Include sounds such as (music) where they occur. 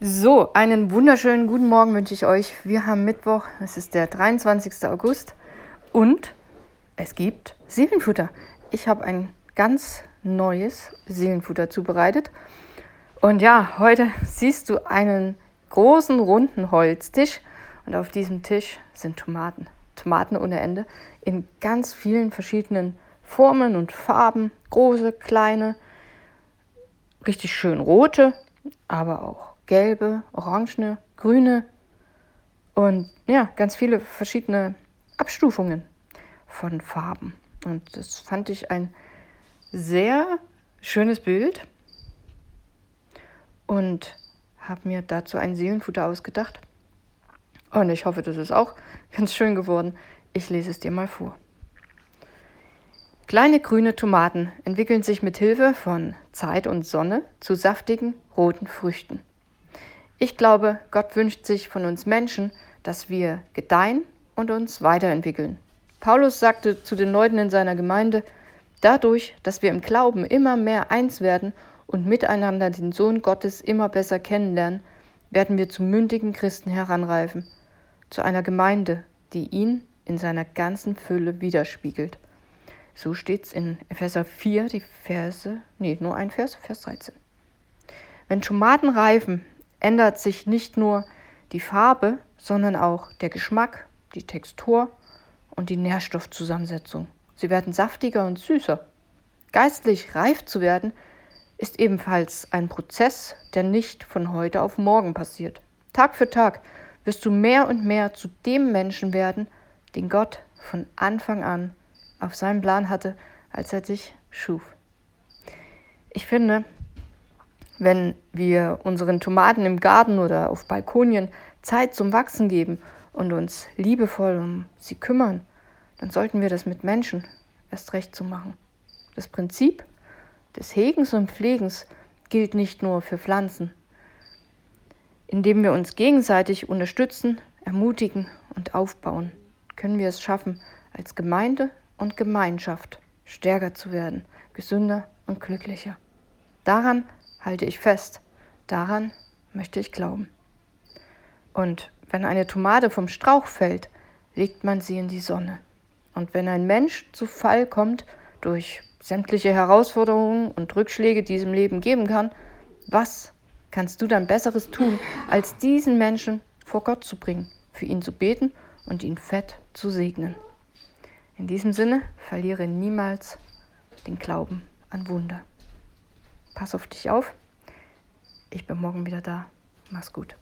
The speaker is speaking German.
So, einen wunderschönen guten Morgen wünsche ich euch. Wir haben Mittwoch, es ist der 23. August und es gibt Seelenfutter. Ich habe ein ganz neues Seelenfutter zubereitet. Und ja, heute siehst du einen großen runden Holztisch und auf diesem Tisch sind Tomaten. Tomaten ohne Ende in ganz vielen verschiedenen Formen und Farben. Große, kleine, richtig schön rote, aber auch gelbe, orangene, grüne und ja, ganz viele verschiedene Abstufungen von Farben. Und das fand ich ein sehr schönes Bild und habe mir dazu ein Seelenfutter ausgedacht. Und ich hoffe, das ist auch (laughs) ganz schön geworden. Ich lese es dir mal vor. Kleine grüne Tomaten entwickeln sich mit Hilfe von Zeit und Sonne zu saftigen roten Früchten. Ich glaube, Gott wünscht sich von uns Menschen, dass wir gedeihen und uns weiterentwickeln. Paulus sagte zu den Leuten in seiner Gemeinde, dadurch, dass wir im Glauben immer mehr eins werden und miteinander den Sohn Gottes immer besser kennenlernen, werden wir zu mündigen Christen heranreifen, zu einer Gemeinde, die ihn in seiner ganzen Fülle widerspiegelt. So steht's in Epheser 4, die Verse, nee, nur ein Vers, Vers 13. Wenn Tomaten reifen, ändert sich nicht nur die Farbe, sondern auch der Geschmack, die Textur und die Nährstoffzusammensetzung. Sie werden saftiger und süßer. Geistlich reif zu werden, ist ebenfalls ein Prozess, der nicht von heute auf morgen passiert. Tag für Tag wirst du mehr und mehr zu dem Menschen werden, den Gott von Anfang an auf seinem Plan hatte, als er dich schuf. Ich finde, wenn wir unseren Tomaten im Garten oder auf Balkonien Zeit zum Wachsen geben und uns liebevoll um sie kümmern, dann sollten wir das mit Menschen erst recht zu machen. Das Prinzip des Hegens und Pflegens gilt nicht nur für Pflanzen. Indem wir uns gegenseitig unterstützen, ermutigen und aufbauen, können wir es schaffen, als Gemeinde und Gemeinschaft stärker zu werden, gesünder und glücklicher. Daran halte ich fest. Daran möchte ich glauben. Und wenn eine Tomate vom Strauch fällt, legt man sie in die Sonne. Und wenn ein Mensch zu Fall kommt durch sämtliche Herausforderungen und Rückschläge, die es im Leben geben kann, was kannst du dann Besseres tun, als diesen Menschen vor Gott zu bringen, für ihn zu beten und ihn fett zu segnen? In diesem Sinne, verliere niemals den Glauben an Wunder. Pass auf dich auf. Ich bin morgen wieder da. Mach's gut.